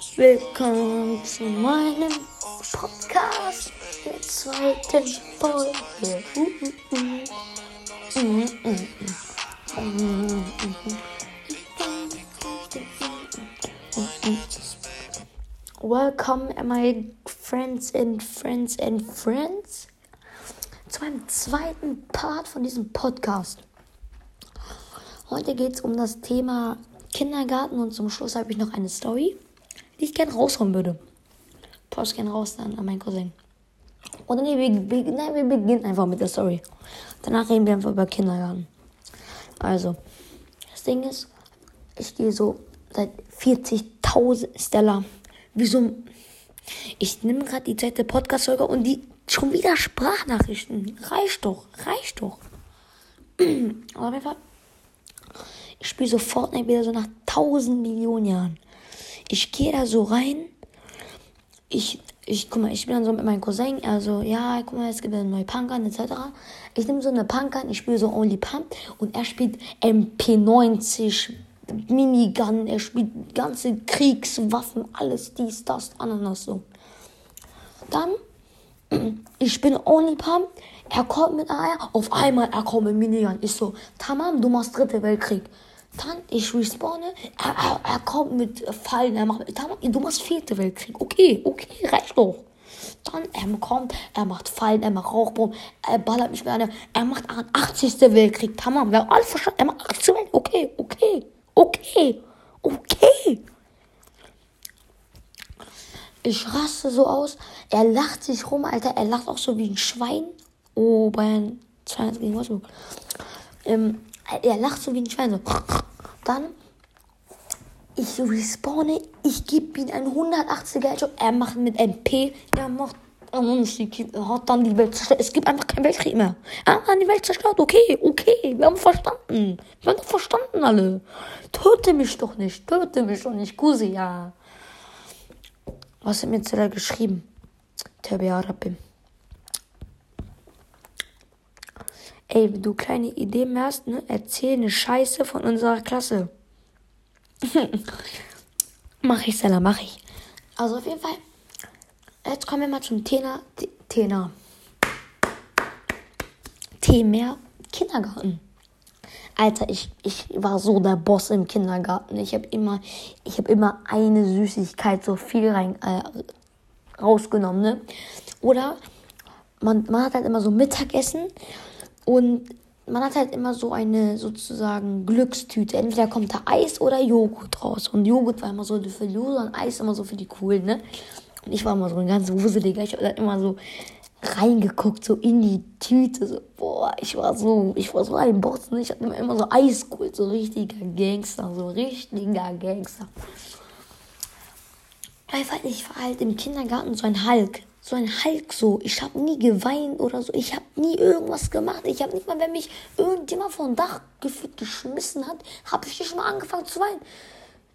Willkommen zu meinem Podcast, der zweiten Folge. Welcome, my friends and friends and friends, zu meinem zweiten Part von diesem Podcast. Heute geht es um das Thema Kindergarten und zum Schluss habe ich noch eine Story, die ich gerne raushauen würde. Post gerne raus dann an meinen Cousin. Oder nee, wir, wir, nein, wir beginnen einfach mit der Story. Danach reden wir einfach über Kindergarten. Also, das Ding ist, ich gehe so seit 40.000 Stella. Wieso? Ich nehme gerade die zweite Podcast-Folge und die schon wieder Sprachnachrichten. Reicht doch, reicht doch. Aber auf jeden Fall ich spiele so Fortnite wieder so nach tausend Millionen Jahren. Ich gehe da so rein. Ich, ich, guck mal, ich bin dann so mit meinem Cousin, also, ja, guck mal, es gibt eine neue Punkern, etc. Ich nehme so eine Punkern, ich spiele so Only Pump und er spielt MP90, Minigun, er spielt ganze Kriegswaffen, alles, dies, das, Ananas, so. Dann, ich bin Only Pump, er kommt mit AR, auf einmal er kommt mit Minigun. Ich so, Tamam, du machst dritte Weltkrieg. Dann, ich respawne, er, er, er kommt mit Fallen, er macht, du machst vierte Weltkrieg. Okay, okay, reicht doch. Dann, er kommt, er macht Fallen, er macht Rauchbomben, er ballert mich mit einer, er macht 80. Weltkrieg. Tamam, wir haben alle verstanden, er macht 80. Weltkrieg. Okay, okay, okay, okay. Ich raste so aus, er lacht sich rum, Alter, er lacht auch so wie ein Schwein. Oh, Bayern 2 gegen Wolfsburg. Ähm, er lacht so wie ein Schwein. So. Dann, ich respawne, ich gebe ihm einen 180er Headshot. Er macht mit MP, er macht hat dann die Welt zerstört. Es gibt einfach keinen Weltkrieg mehr. Er hat dann die Welt zerstört. Okay, okay, wir haben verstanden. Wir haben doch verstanden alle. Töte mich doch nicht, töte mich doch nicht, Kusi, ja. Was hat mir Zeller geschrieben? Tabi Arabim. Ey, wenn du kleine Ideen hast, ne, erzähl eine Scheiße von unserer Klasse. mach ich, Stella, mach ich. Also auf jeden Fall, jetzt kommen wir mal zum Thema. Thema. Thema Kindergarten. Alter, ich, ich war so der Boss im Kindergarten. Ich habe immer, ich immer eine Süßigkeit so viel rein äh, rausgenommen, ne? Oder man, man hat halt immer so Mittagessen und man hat halt immer so eine sozusagen Glückstüte. Entweder kommt da Eis oder Joghurt raus. Und Joghurt war immer so für die Loser und Eis immer so für die Coolen, ne? Und ich war immer so ein ganz wuseliger. Ich habe dann immer so reingeguckt, so in die Tüte. So, boah, ich war so, ich war so ein Boss, ne? Ich hatte immer so Eis geholt, so richtiger Gangster, so richtiger Gangster. Ich war halt im Kindergarten so ein Hulk so ein Hulk so. Ich habe nie geweint oder so. Ich habe nie irgendwas gemacht. Ich habe nicht mal, wenn mich irgendjemand vom Dach geschmissen hat, habe ich nicht mal angefangen zu weinen.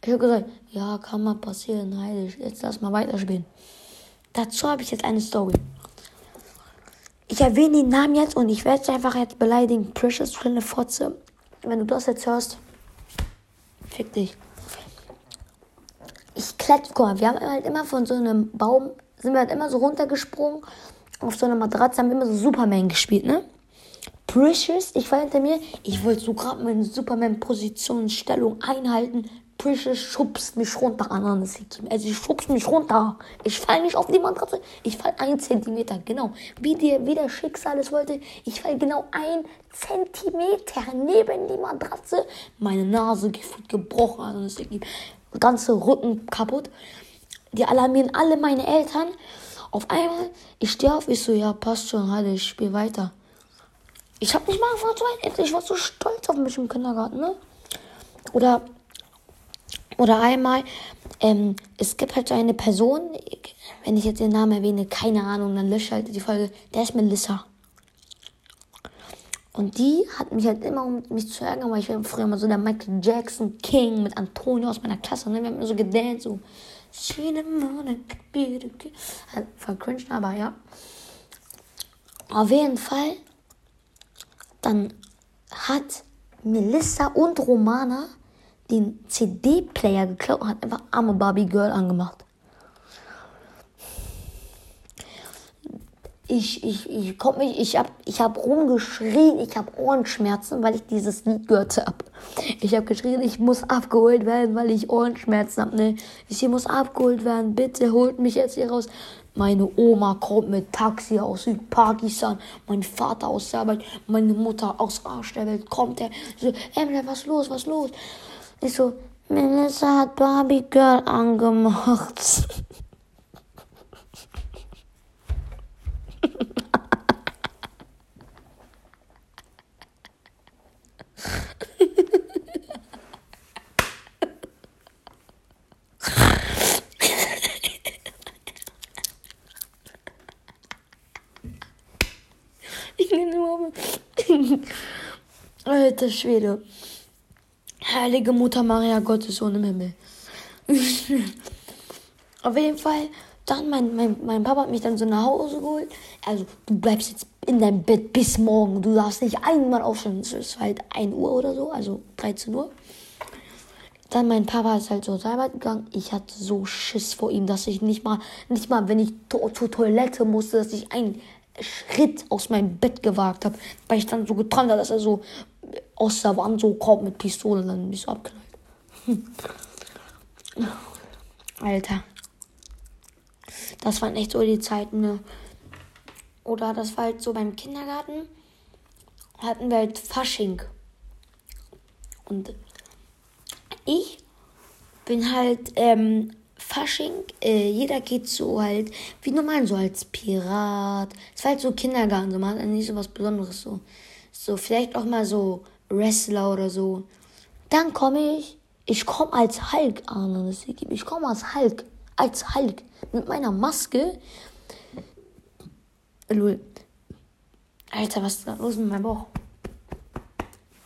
Ich habe gesagt, ja, kann mal passieren, heilig. Jetzt lass mal weiterspielen. Dazu habe ich jetzt eine Story. Ich erwähne den Namen jetzt und ich werde es einfach jetzt beleidigen. Precious kleine Fotze. Wenn du das jetzt hörst, fick dich. Ich kletter, guck mal, wir haben halt immer von so einem Baum sind wir halt immer so runtergesprungen. Auf so einer Matratze haben wir immer so Superman gespielt, ne? Precious, ich war hinter mir. Ich wollte so gerade meine Superman-Positionsstellung einhalten. Precious schubst mich runter an Also sie schubst mich runter. Ich fall nicht auf die Matratze. Ich fall ein Zentimeter, genau. Wie, die, wie der Schicksal es wollte. Ich fall genau ein Zentimeter neben die Matratze. Meine Nase gefühlt gebrochen. Also das ganze Rücken kaputt. Die alarmieren alle meine Eltern. Auf einmal, ich stehe auf, ich so, ja, passt schon, halt, ich spiele weiter. Ich habe nicht mal angefangen zu. Ich war so stolz auf mich im Kindergarten, ne? Oder, oder einmal, ähm, es gibt halt so eine Person, wenn ich jetzt den Namen erwähne, keine Ahnung, dann lösche halt die Folge, der ist Melissa. Und die hat mich halt immer, um mich zu ärgern, weil ich war früher mal so der Michael Jackson King mit Antonio aus meiner Klasse. Ne? Wir haben immer so gedanced, so Halt voll cringe, aber ja. Auf jeden Fall. Dann hat Melissa und Romana den CD-Player geklaut und hat einfach arme Barbie Girl angemacht. Ich, ich, ich komm mich, ich hab, ich hab rumgeschrien, ich hab Ohrenschmerzen, weil ich dieses Lied gehört hab. Ich hab geschrien, ich muss abgeholt werden, weil ich Ohrenschmerzen hab, ne. Ich muss abgeholt werden, bitte holt mich jetzt hier raus. Meine Oma kommt mit Taxi aus Südpakistan, mein Vater aus der Arbeit, meine Mutter aus Arsch der Welt kommt der. So, Emily, was los, was los? Ich so, Melissa hat Barbie Girl angemacht. Alter Schwede. Heilige Mutter Maria, Gottes Sohn im Himmel. Auf jeden Fall, dann mein, mein, mein Papa hat mich dann so nach Hause geholt. Also, du bleibst jetzt in deinem Bett bis morgen. Du darfst nicht einmal aufstehen. Es ist halt 1 Uhr oder so, also 13 Uhr. Dann mein Papa ist halt so Arbeit gegangen. Ich hatte so Schiss vor ihm, dass ich nicht mal, nicht mal, wenn ich zur Toilette musste, dass ich einen Schritt aus meinem Bett gewagt habe, weil ich dann so geträumt habe, dass er so aus der Wand so kommt mit Pistole und dann mich so abknallt. Hm. Alter. Das waren echt so die Zeiten, ne? Oder das war halt so beim Kindergarten. Hatten wir halt Fasching. Und ich bin halt ähm, Fasching. Äh, jeder geht so halt wie normal, so als Pirat. Es war halt so Kindergarten, so man hat nicht so was Besonderes so. So vielleicht auch mal so Wrestler oder so. Dann komme ich, ich komme als Hulk an. Ich komme als Hulk. Als Hulk. Mit meiner Maske. Lul. Alter, was ist da los mit meinem Bauch?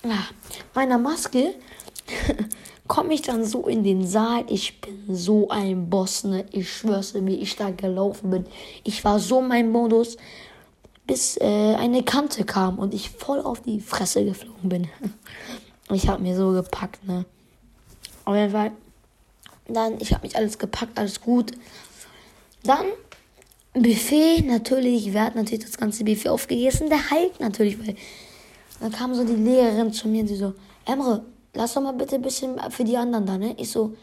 Ja, meiner Maske komme ich dann so in den Saal. Ich bin so ein Boss, ne? Ich schwör's mir, wie ich da gelaufen bin. Ich war so mein Modus bis äh, eine Kante kam und ich voll auf die Fresse geflogen bin. ich habe mir so gepackt, ne? Auf jeden Fall. Dann, ich habe mich alles gepackt, alles gut. Dann Buffet, natürlich, wer hat natürlich das ganze Buffet aufgegessen? Der Hulk natürlich, weil dann kam so die Lehrerin zu mir und sie so, Emre, lass doch mal bitte ein bisschen für die anderen da, ne? Ich so,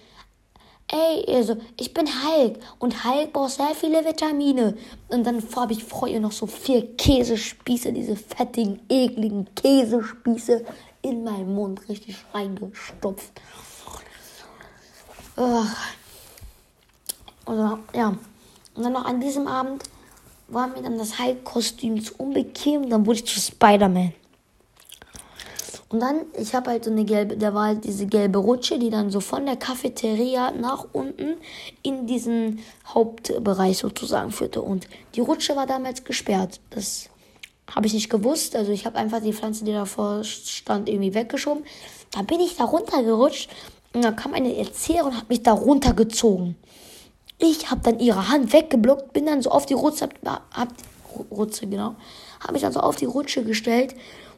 ey, also, ich bin Hulk und Hulk braucht sehr viele Vitamine. Und dann habe ich vor ihr noch so vier Käsespieße, diese fettigen, ekligen Käsespieße in meinen Mund richtig reingestopft. Ach. Also, ja. Und dann noch an diesem Abend war mir dann das Hulk-Kostüm zu unbequem. Dann wurde ich zu Spider-Man. Und dann, ich habe halt so eine gelbe, da war halt diese gelbe Rutsche, die dann so von der Cafeteria nach unten in diesen Hauptbereich sozusagen führte. Und die Rutsche war damals gesperrt. Das habe ich nicht gewusst. Also ich habe einfach die Pflanze, die davor stand, irgendwie weggeschoben. Da bin ich da runtergerutscht und dann kam eine Erzieherin und hat mich da runtergezogen. Ich habe dann ihre Hand weggeblockt, bin dann so auf die Rutsche, hab, Rutsche, genau, habe ich so auf die Rutsche gestellt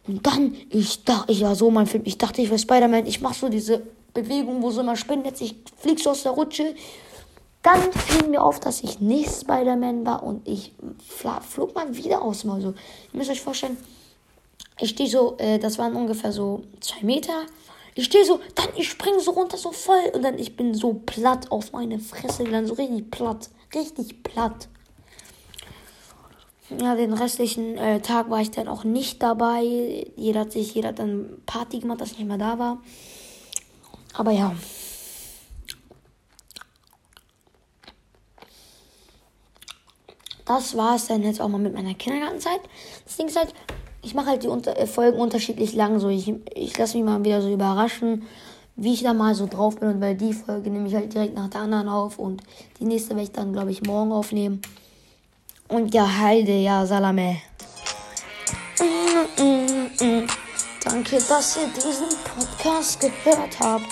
und dann, ich dachte, ich war so mein Film, ich dachte, ich wäre Spider-Man. Ich mache so diese Bewegung, wo so immer Spinnennetz, ich flieg so aus der Rutsche. Dann fiel mir auf, dass ich nicht Spider-Man war und ich flog mal wieder aus mal so. Ihr müsst euch vorstellen, ich stehe so, äh, das waren ungefähr so zwei Meter. Ich stehe so, dann ich springe so runter, so voll und dann ich bin so platt auf meine Fresse, dann so richtig platt, richtig platt ja, den restlichen äh, Tag war ich dann auch nicht dabei. Jeder hat sich, jeder hat dann Party gemacht, dass ich nicht mehr da war. Aber ja. Das war es dann jetzt auch mal mit meiner Kindergartenzeit. Das Ding ist halt, ich mache halt die unter äh, Folgen unterschiedlich lang. So, ich, ich lasse mich mal wieder so überraschen, wie ich da mal so drauf bin. Und weil die Folge nehme ich halt direkt nach der anderen auf. Und die nächste werde ich dann, glaube ich, morgen aufnehmen. Und ja, Heide, ja, Salame. Mm, mm, mm. Danke, dass ihr diesen Podcast gehört habt.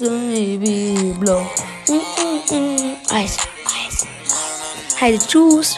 Baby blow. Eis, Eis. Heide, tschüss.